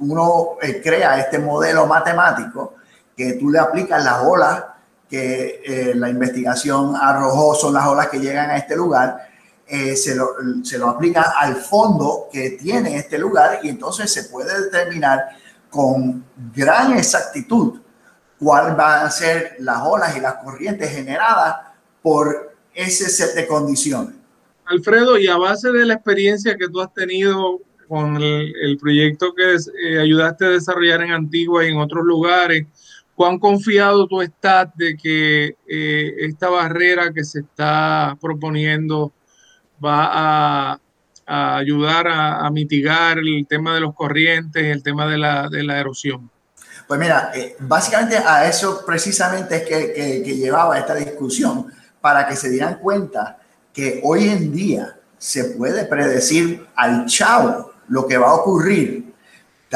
C: uno eh, crea este modelo matemático que tú le aplicas las olas que eh, la investigación arrojó son las olas que llegan a este lugar, eh, se, lo, se, lo, aplica al fondo que tiene este lugar y entonces se puede determinar con gran exactitud cuál van a ser las olas y las corrientes generadas por ese set de condiciones.
B: Alfredo, y a base de la experiencia que tú has tenido con el, proyecto que eh, ayudaste a desarrollar en Antigua y en otros lugares, ¿Cuán confiado tú estás de que eh, esta barrera que se está proponiendo va a, ayudar a, mitigar el tema de los corrientes, el tema de la, erosión?
C: Pues mira, eh, básicamente a eso precisamente es que llevaba esta discusión, para que se dieran cuenta que hoy en día se puede predecir al chavo lo que va a ocurrir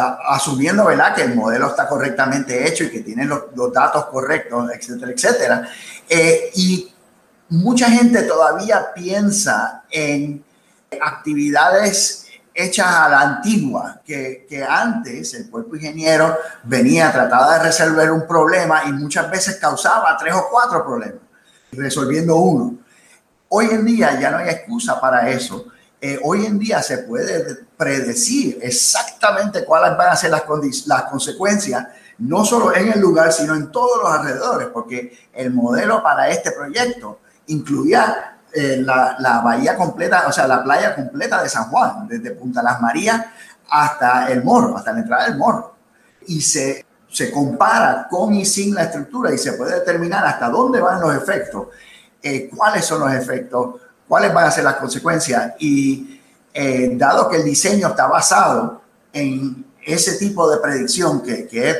C: asumiendo ¿verdad? que el modelo está correctamente hecho y que tiene los, datos correctos, etcétera, etcétera. Eh, y mucha gente todavía piensa en actividades hechas a la antigua, que, antes el cuerpo ingeniero venía, trataba de resolver un problema y muchas veces causaba tres o cuatro problemas, resolviendo uno. Hoy en día ya no hay excusa para eso eh, hoy en día se puede predecir exactamente cuáles van a ser las, las consecuencias, no solo en el lugar, sino en todos los alrededores, porque el modelo para este proyecto incluía eh, la, bahía completa, o sea, la playa completa de San Juan, desde Punta Las Marías hasta el Morro, hasta la entrada del Morro. Y se, se compara con y sin la estructura y se puede determinar hasta dónde van los efectos, eh, cuáles son los efectos, cuáles van a ser las consecuencias. Y eh, dado que el diseño está basado en ese tipo de predicción que, que es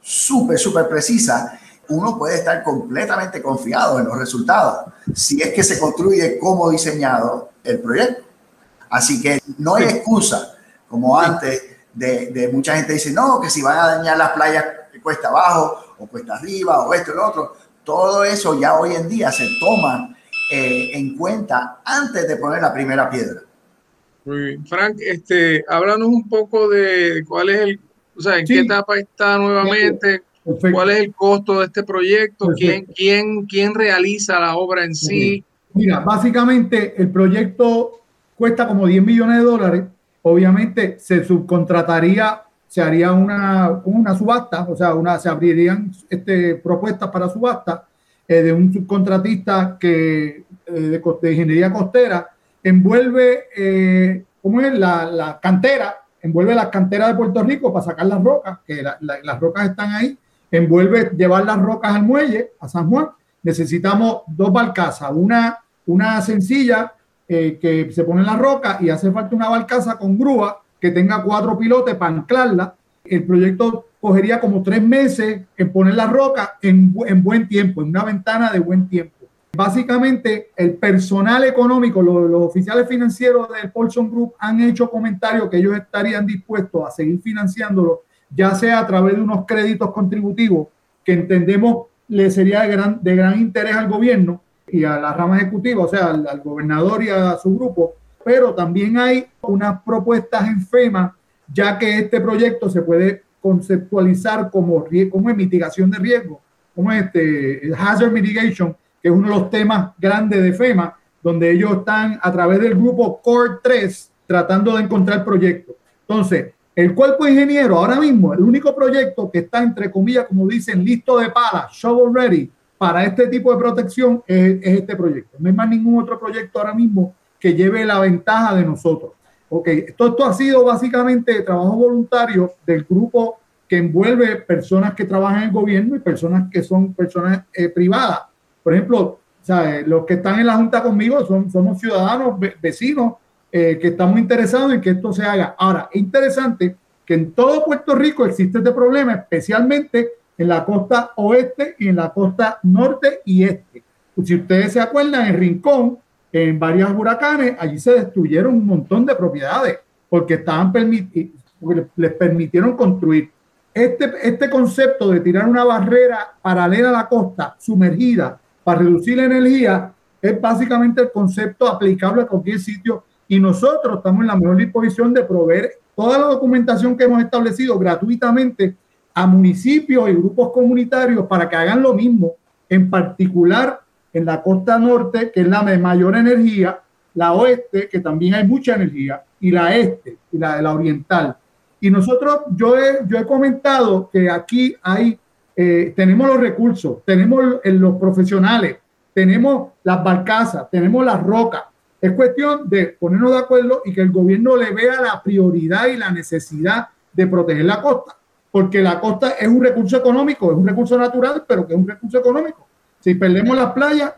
C: súper, súper precisa, uno puede estar completamente confiado en los resultados si es que se construye como diseñado el proyecto. Así que no hay excusa, como antes, de, de, mucha gente dice, no, que si van a dañar las playas cuesta abajo o cuesta arriba o esto y lo otro, todo eso ya hoy en día se toma eh, en cuenta antes de poner la primera piedra.
B: Muy bien. Frank, este, háblanos un poco de cuál es el, o sea, en qué etapa está nuevamente, cuál es el costo de este proyecto, quién, quién, quién realiza la obra en sí.
D: Mira, básicamente el proyecto cuesta como 10 millones de dólares. Obviamente se subcontrataría, se haría una, una subasta, o sea, una, se abrirían este, propuestas para subasta eh, de un subcontratista que, eh, de, ingeniería costera, envuelve, eh, ¿cómo es? La, la, cantera, envuelve la cantera de Puerto Rico para sacar las rocas, que las rocas están ahí, envuelve llevar las rocas al muelle, a San Juan. Necesitamos dos barcazas, una, una sencilla que se pone en la roca y hace falta una barcaza con grúa que tenga cuatro pilotes para anclarla. El proyecto cogería como tres meses en poner la roca en, en buen tiempo, en una ventana de buen tiempo. Básicamente, el personal económico, los, oficiales financieros del Paulson Group han hecho comentarios que ellos estarían dispuestos a seguir financiándolo, ya sea a través de unos créditos contributivos que entendemos le sería de gran, de gran interés al gobierno, y a la rama ejecutiva, o sea, al, gobernador y a su grupo, pero también hay unas propuestas en FEMA, ya que este proyecto se puede conceptualizar como, como mitigación de riesgo, como este hazard mitigation, que es uno de los temas grandes de FEMA, donde ellos están a través del grupo Core 3 tratando de encontrar proyectos. Entonces, el cuerpo ingeniero ahora mismo, el único proyecto que está, entre comillas, como dicen, listo de pala, shovel ready, para este tipo de protección es, este proyecto. No hay más ningún otro proyecto ahora mismo que lleve la ventaja de nosotros. Ok, esto, esto ha sido básicamente trabajo voluntario del grupo que envuelve personas que trabajan en el gobierno y personas que son personas eh, privadas. Por ejemplo, los que están en la Junta conmigo son, somos ciudadanos, vecinos, eh, que estamos interesados en que esto se haga. Ahora, es interesante que en todo Puerto Rico existe este problema, especialmente en la costa oeste y en la costa norte y este. Si ustedes se acuerdan, en Rincón, en varios huracanes, allí se destruyeron un montón de propiedades porque estaban porque les permitieron construir. Este, este concepto de tirar una barrera paralela a la costa, sumergida, para reducir la energía, es básicamente el concepto aplicable a cualquier sitio y nosotros estamos en la mejor disposición de proveer toda la documentación que hemos establecido gratuitamente a municipios y grupos comunitarios para que hagan lo mismo, en particular en la costa norte, que es la de mayor energía, la oeste, que también hay mucha energía, y la este, y la de la oriental. Y nosotros, yo he, yo he comentado que aquí hay, eh, tenemos los recursos, tenemos los profesionales, tenemos las barcazas, tenemos las rocas. Es cuestión de ponernos de acuerdo y que el gobierno le vea la prioridad y la necesidad de proteger la costa porque la costa es un recurso económico, es un recurso natural, pero que es un recurso económico. Si perdemos las playas,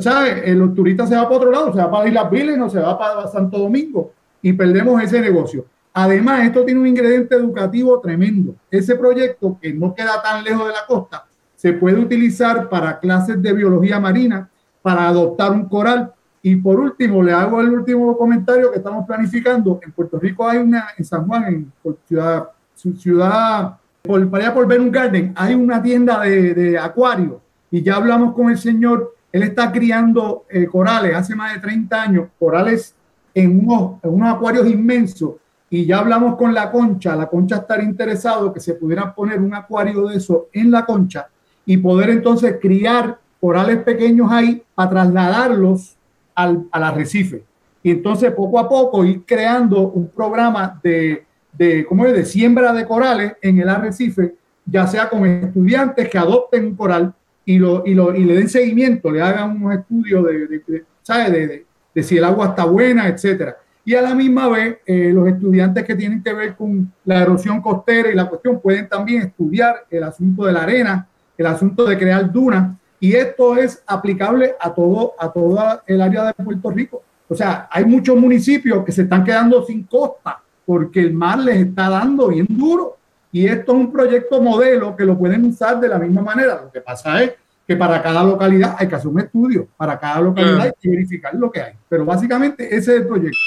D: ¿sabes? Los turistas se van para otro lado, se va para Islas Vírgenes o se va para Santo Domingo y perdemos ese negocio. Además, esto tiene un ingrediente educativo tremendo. Ese proyecto, que no queda tan lejos de la costa, se puede utilizar para clases de biología marina, para adoptar un coral. Y por último, le hago el último comentario que estamos planificando. En Puerto Rico hay una, en San Juan, en Ciudad ciudad, por, allá por un Garden, hay una tienda de, de acuarios y ya hablamos con el señor, él está criando eh, corales hace más de 30 años, corales en unos, en unos acuarios inmensos y ya hablamos con la concha, la concha estar interesado que se pudiera poner un acuario de eso en la concha y poder entonces criar corales pequeños ahí para trasladarlos al, al arrecife. Y entonces poco a poco ir creando un programa de de, ¿cómo es? de siembra de corales en el arrecife, ya sea con estudiantes que adopten un coral y, lo, y, lo, y le den seguimiento, le hagan un estudio de, de, de, de si el agua está buena, etcétera. Y a la misma vez, eh, los estudiantes que tienen que ver con la erosión costera y la cuestión pueden también estudiar el asunto de la arena, el asunto de crear dunas, y esto es aplicable a todo, a toda el área de Puerto Rico. O sea, hay muchos municipios que se están quedando sin costa porque el mar les está dando bien duro. Y esto es un proyecto modelo que lo pueden usar de la misma manera. Lo que pasa es que para cada localidad hay que hacer un estudio, para cada localidad hay que verificar lo que hay. Pero básicamente ese es el proyecto.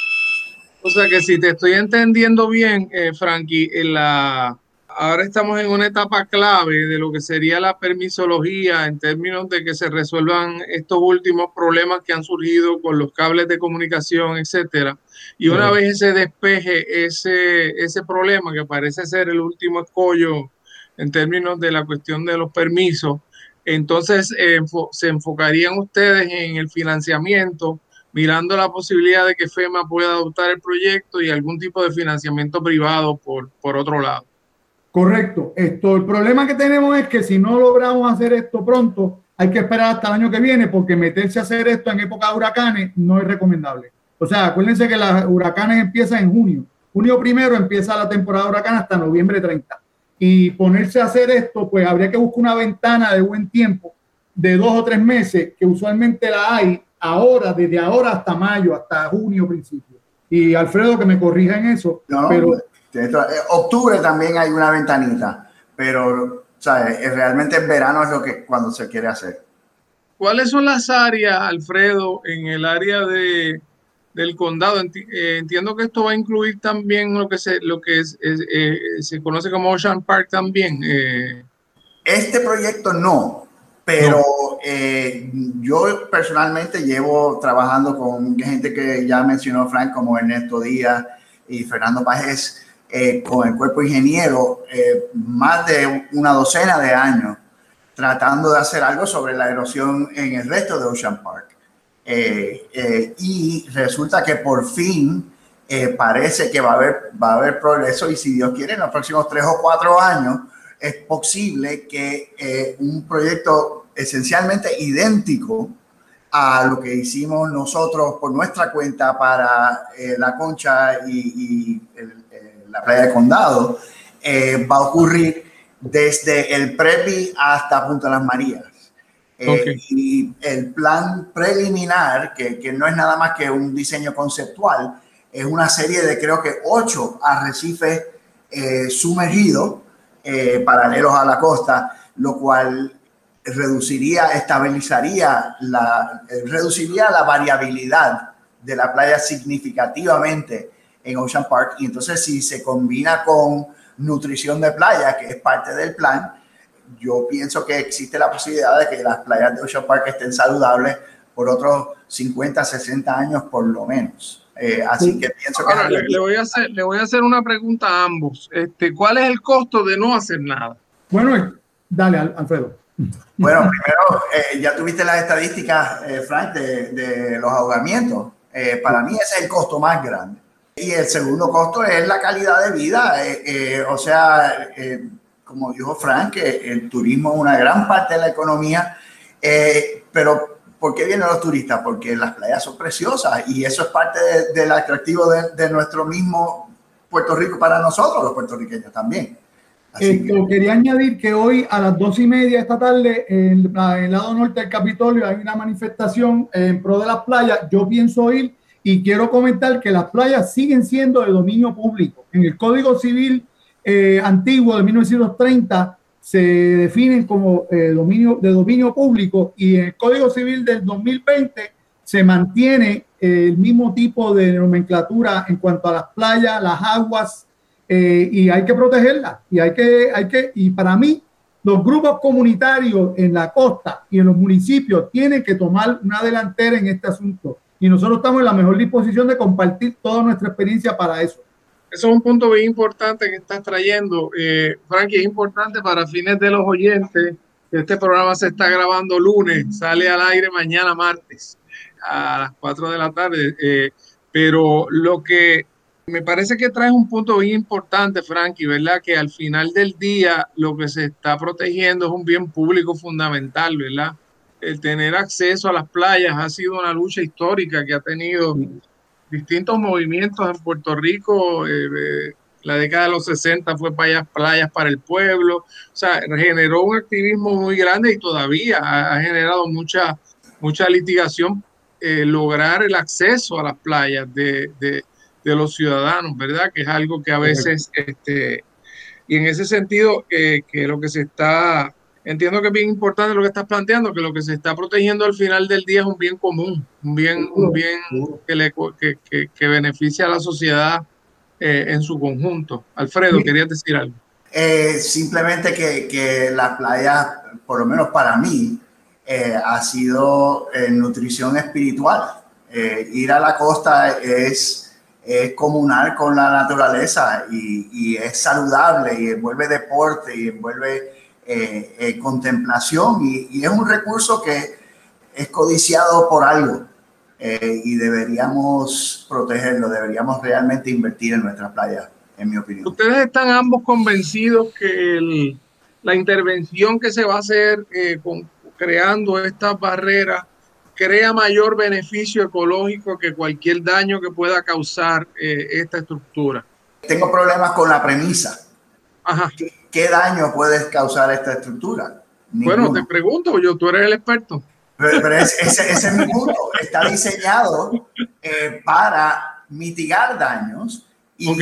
B: O sea que si te estoy entendiendo bien, eh, Frankie, en la, ahora estamos en una etapa clave de lo que sería la permisología en términos de que se resuelvan estos últimos problemas que han surgido con los cables de comunicación, etcétera. Y una vez se despeje ese, ese problema, que parece ser el último escollo en términos de la cuestión de los permisos, entonces eh, se enfocarían ustedes en el financiamiento, mirando la posibilidad de que FEMA pueda adoptar el proyecto y algún tipo de financiamiento privado por, por otro lado.
D: Correcto. Esto, el problema que tenemos es que si no logramos hacer esto pronto, hay que esperar hasta el año que viene porque meterse a hacer esto en época de huracanes no es recomendable. O sea, acuérdense que las huracanes empiezan en junio. Junio primero empieza la temporada de huracanes hasta noviembre 30. Y ponerse a hacer esto, pues habría que buscar una ventana de buen tiempo de dos o tres meses, que usualmente la hay ahora, desde ahora hasta mayo, hasta junio principio. Y Alfredo, que me corrija en eso. pero
C: eh, octubre también hay una ventanita, pero eh, realmente en verano es lo que cuando se quiere hacer.
B: ¿Cuáles son las áreas, Alfredo, en el área de, del condado? Eh, entiendo que esto va a incluir también lo que se, lo que se conoce como Ocean Park también.
C: Este proyecto no, Pero eh, yo personalmente llevo trabajando con gente que ya mencionó Frank, como Ernesto Díaz y Fernando Pajés, eh, con el cuerpo ingeniero, eh, más de una docena de años tratando de hacer algo sobre la erosión en el resto de Ocean Park. y resulta que por fin parece que va a, haber, va a haber progreso y si Dios quiere en los próximos tres o cuatro años es posible que un proyecto esencialmente idéntico a lo que hicimos nosotros por nuestra cuenta para eh, La Concha y, eh, la playa de Condado, eh, va a ocurrir desde el Previ hasta Punta Las Marías. Y el plan preliminar, que, que, no es nada más que un diseño conceptual, es una serie de creo que ocho arrecifes sumergidos paralelos a la costa, lo cual reduciría, estabilizaría, la, eh, reduciría la variabilidad de la playa significativamente en Ocean Park. Y entonces si se combina con nutrición de playa, que es parte del plan, yo pienso que existe la posibilidad de que las playas de Ocean Park estén saludables por otros 50, 60 años por lo menos. Eh, así que pienso que...
B: le, voy a hacer, le voy a hacer una pregunta a ambos. Este, ¿Cuál es el costo de no hacer nada?
D: Bueno, dale, Alfredo.
C: Bueno, primero, eh, ya tuviste las estadísticas, eh, Frank, de, los ahogamientos. Eh, para mí ese es el costo más grande. Y el segundo costo es la calidad de vida. o sea, como dijo Frank, el turismo es una gran parte de la economía. pero, ¿por qué vienen los turistas? Porque las playas son preciosas y eso es parte del atractivo de, de nuestro mismo Puerto Rico para nosotros, los puertorriqueños también.
D: Eh, quería añadir que hoy a las dos y media esta tarde en, el lado norte del Capitolio hay una manifestación en pro de las playas. Yo pienso ir y quiero comentar que las playas siguen siendo de dominio público. En el Código Civil eh, antiguo de 1930 se definen como eh, dominio, de dominio público y en el Código Civil del 2020 se mantiene el mismo tipo de nomenclatura en cuanto a las playas, las aguas, eh, y hay que protegerla. Y hay que, hay que, y para mí, los grupos comunitarios en la costa y en los municipios tienen que tomar una delantera en este asunto. Y nosotros estamos en la mejor disposición de compartir toda nuestra experiencia para eso.
B: Eso es un punto bien importante que estás trayendo, eh, Frankie. Es importante para fines de los oyentes. Este programa se está grabando lunes, sale al aire mañana martes a las 4 de la tarde. Eh, pero lo que me parece que traes un punto bien importante, Frankie, ¿verdad? Que al final del día lo que se está protegiendo es un bien público fundamental, ¿verdad? El tener acceso a las playas ha sido una lucha histórica que ha tenido distintos movimientos en Puerto Rico. Eh, la década de los 60 fue playas, playas para el pueblo. O sea, generó un activismo muy grande y todavía ha, generado mucha, mucha litigación eh, lograr el acceso a las playas de, de de los ciudadanos, ¿verdad? Que es algo que a veces, este, y en ese sentido, que lo que se está, entiendo que es bien importante lo que estás planteando, que lo que se está protegiendo al final del día es un bien común, un bien, un bien que, le, que, que, beneficia a la sociedad eh, en su conjunto. Alfredo, querías decir algo.
C: Eh, simplemente que, que la playa, por lo menos para mí, eh, ha sido nutrición espiritual. ir a la costa es es comunal con la naturaleza y, es saludable y envuelve deporte y envuelve eh, eh, contemplación y, es un recurso que es codiciado por algo eh, y deberíamos protegerlo, deberíamos realmente invertir en nuestras playas, en mi opinión.
B: ¿Ustedes están ambos convencidos que la intervención que se va a hacer con, creando estas barreras crea mayor beneficio ecológico que cualquier daño que pueda causar eh, esta estructura.
C: Tengo problemas con la premisa. ¿Qué, daño puede causar esta estructura?
B: Bueno, te pregunto, yo, tú eres el experto.
C: Pero, ese, es mi punto. Está diseñado eh, para mitigar daños y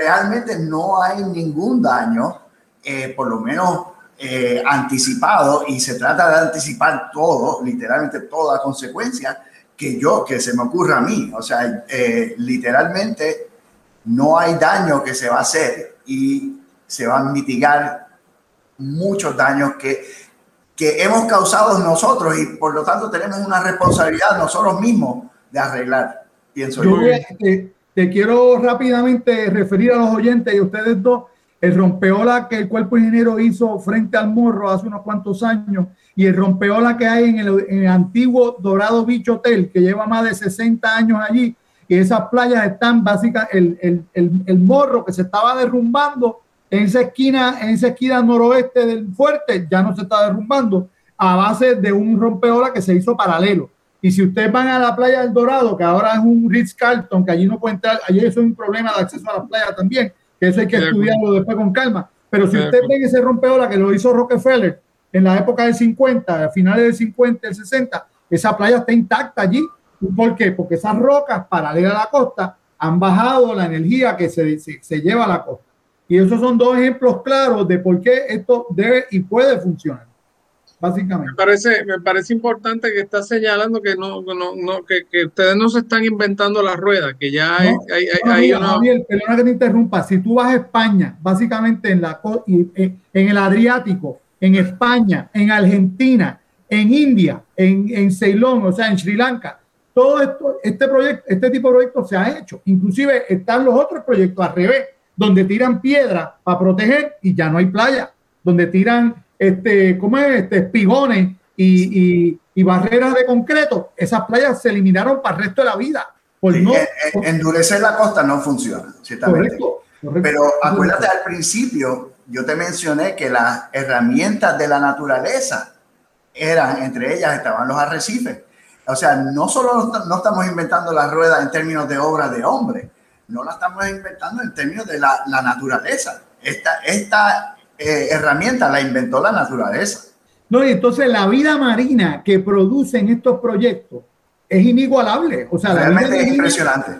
C: realmente no hay ningún daño, eh, por lo menos eh, anticipado y se trata de anticipar todo, literalmente toda consecuencia que yo, que se me ocurra a mí. O sea, eh, literalmente no hay daño que se va a hacer y se van a mitigar muchos daños que que hemos causado nosotros y por lo tanto tenemos una responsabilidad nosotros mismos de arreglar, pienso yo.
D: te, quiero rápidamente referir a los oyentes y ustedes dos el rompeola que el cuerpo ingeniero hizo frente al morro hace unos cuantos años y el rompeola que hay en el, antiguo Dorado Beach Hotel, que lleva más de 60 años allí, y esas playas están básicamente, el, el, el, morro que se estaba derrumbando en esa esquina, en esa esquina noroeste del fuerte, ya no se está derrumbando a base de un rompeola que se hizo paralelo. Y si ustedes van a la playa del Dorado, que ahora es un Ritz Carlton, que allí no puede entrar, allí eso es un problema de acceso a la playa también, que eso hay que estudiarlo después con calma. Pero si ustedes ven ese rompeola que lo hizo Rockefeller en la época del 50, a finales del 50, del 60, esa playa está intacta allí. ¿Por qué? Porque esas rocas paralelas a la costa han bajado la energía que se, se, se lleva a la costa. Y esos son dos ejemplos claros de por qué esto debe y puede funcionar básicamente.
B: Me parece, me parece importante que está señalando que no, no, no que, que, ustedes no se están inventando la rueda, que ya hay, hay, hay,
D: una... Javier, perdona que te interrumpa, si tú vas a España, básicamente en, la, en el Adriático, en España, en Argentina, en India, en, en Ceilón, o sea, en Sri Lanka, todo esto, este proyecto, este tipo de proyectos se ha hecho. Inclusive están los otros proyectos al revés, donde tiran piedra para proteger y ya no hay playa, donde tiran este, ¿cómo es? Este, espigones y, y, y, barreras de concreto, esas playas se eliminaron para el resto de la vida.
C: Por no, endurecer la costa no funciona, ciertamente. Pero acuérdate al principio, yo te mencioné que las herramientas de la naturaleza eran, entre ellas estaban los arrecifes. O sea, no solo no estamos inventando la rueda en términos de obra de hombre, no la estamos inventando en términos de la, la naturaleza. Esta, esta eh, herramienta la inventó la naturaleza.
D: No, y entonces la vida marina que producen estos proyectos es inigualable. O sea,
C: Realmente es impresionante.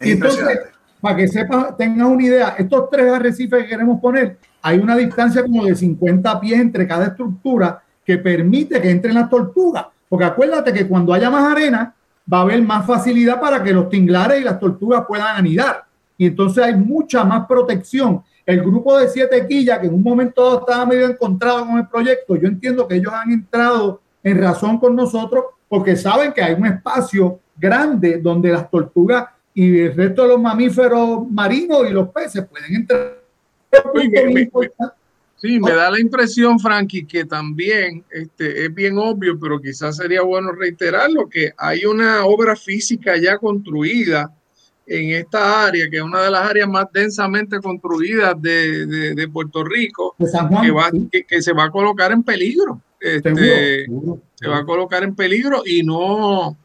C: Es impresionante.
D: Para que sepan, tengan una idea, estos tres arrecifes que queremos poner, hay una distancia como de 50 pies entre cada estructura que permite que entren las tortugas. Porque acuérdate que cuando haya más arena, va a haber más facilidad para que los tinglares y las tortugas puedan anidar. Y entonces hay mucha más protección el grupo de siete quillas, que en un momento estaba medio encontrado con el proyecto, yo entiendo que ellos han entrado en razón con nosotros porque saben que hay un espacio grande donde las tortugas y el resto de los mamíferos marinos y los peces pueden entrar.
B: Sí, me da la impresión, Frankie, que también este, es bien obvio, pero quizás sería bueno reiterarlo, que hay una obra física ya construida en esta área, que es una de las áreas más densamente construidas de, de, Puerto Rico, que, va, que, se va a colocar en peligro. Este, se va a colocar en peligro y no,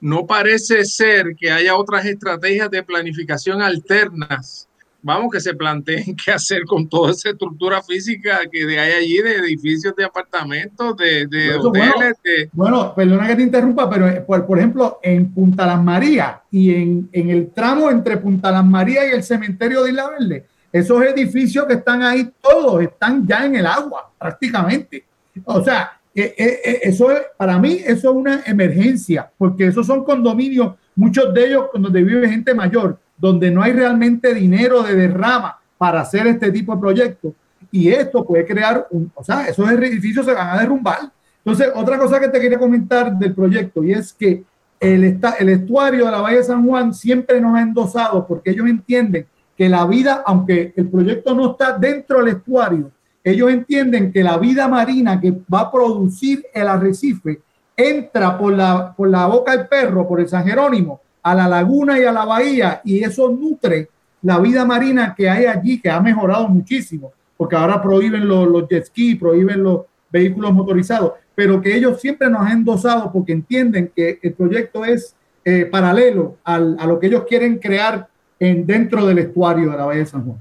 B: no parece ser que haya otras estrategias de planificación alternas vamos, que se planteen qué hacer con toda esa estructura física que hay allí de edificios de apartamentos, de, de hoteles.
D: Bueno, perdona que te interrumpa, pero eh, por, por ejemplo, en Punta Las Marías y en, en, el tramo entre Punta Las Marías y el cementerio de Isla Verde, esos edificios que están ahí, todos están ya en el agua, prácticamente. O sea, eh, eh, eso es, para mí, eso es una emergencia, porque esos son condominios, muchos de ellos donde vive gente mayor donde no hay realmente dinero de derrama para hacer este tipo de proyectos. Y esto puede crear, un, o sea, esos edificios se van a derrumbar. Entonces, otra cosa que te quería comentar del proyecto y es que el, el estuario de la Bahía de San Juan siempre nos ha endosado porque ellos entienden que la vida, aunque el proyecto no está dentro del estuario, ellos entienden que la vida marina que va a producir el arrecife entra por la, por la boca del perro, por el San Jerónimo, a la laguna y a la bahía y eso nutre la vida marina que hay allí, que ha mejorado muchísimo, porque ahora prohíben los, los jet ski, prohíben los vehículos motorizados, pero que ellos siempre nos han endosado porque entienden que el proyecto es eh, paralelo al, a lo que ellos quieren crear en, dentro del estuario de la Bahía de San Juan.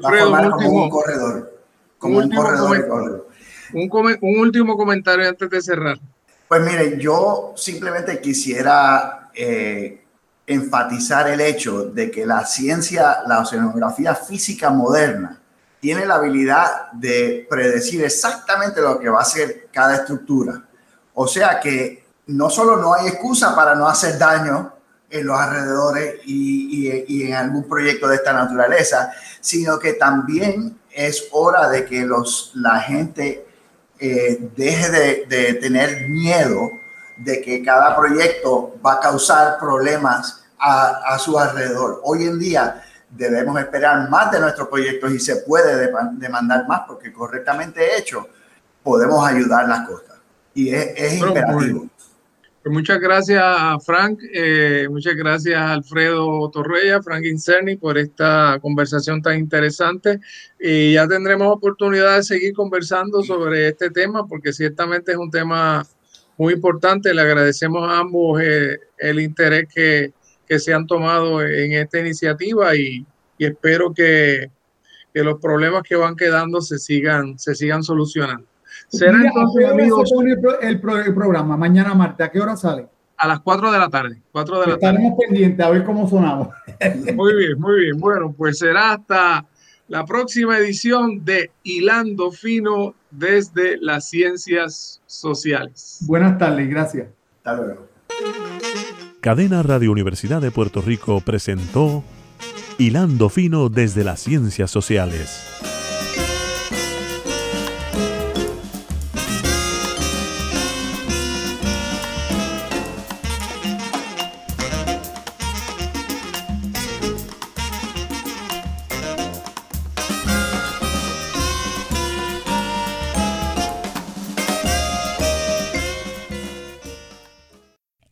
C: como un corredor. Como un, corredor.
B: Un, un último comentario antes de cerrar.
C: Pues mire, yo simplemente quisiera eh, enfatizar el hecho de que la ciencia, la oceanografía física moderna, tiene la habilidad de predecir exactamente lo que va a ser cada estructura. O sea que no solo no hay excusa para no hacer daño en los alrededores y, en algún proyecto de esta naturaleza, sino que también es hora de que los, la gente eh, deje de, de, tener miedo de que cada proyecto va a causar problemas a, a, su alrededor. Hoy en día debemos esperar más de nuestros proyectos y se puede demandar más porque correctamente hecho podemos ayudar las costas. Y es, es imperativo.
B: Pues muchas gracias a Frank, eh, muchas gracias a Alfredo Torreya, Frank Incerni, por esta conversación tan interesante. Y ya tendremos oportunidad de seguir conversando sobre este tema, porque ciertamente es un tema muy importante. Le agradecemos a ambos eh, el interés que, que, se han tomado en esta iniciativa y, y espero que, que, los problemas que van quedando se sigan, se sigan solucionando.
D: Será entonces, amigos. el, programa mañana martes. ¿A qué hora sale?
B: A las 4 de la tarde. 4 de la
D: Estaremos pendientes a ver cómo sonamos.
B: Muy bien, muy bien. Bueno, pues será hasta la próxima edición de Hilando Fino desde las Ciencias Sociales.
D: Buenas tardes, gracias.
C: Hasta luego.
A: Cadena Radio Universidad de Puerto Rico presentó Hilando Fino desde las Ciencias Sociales.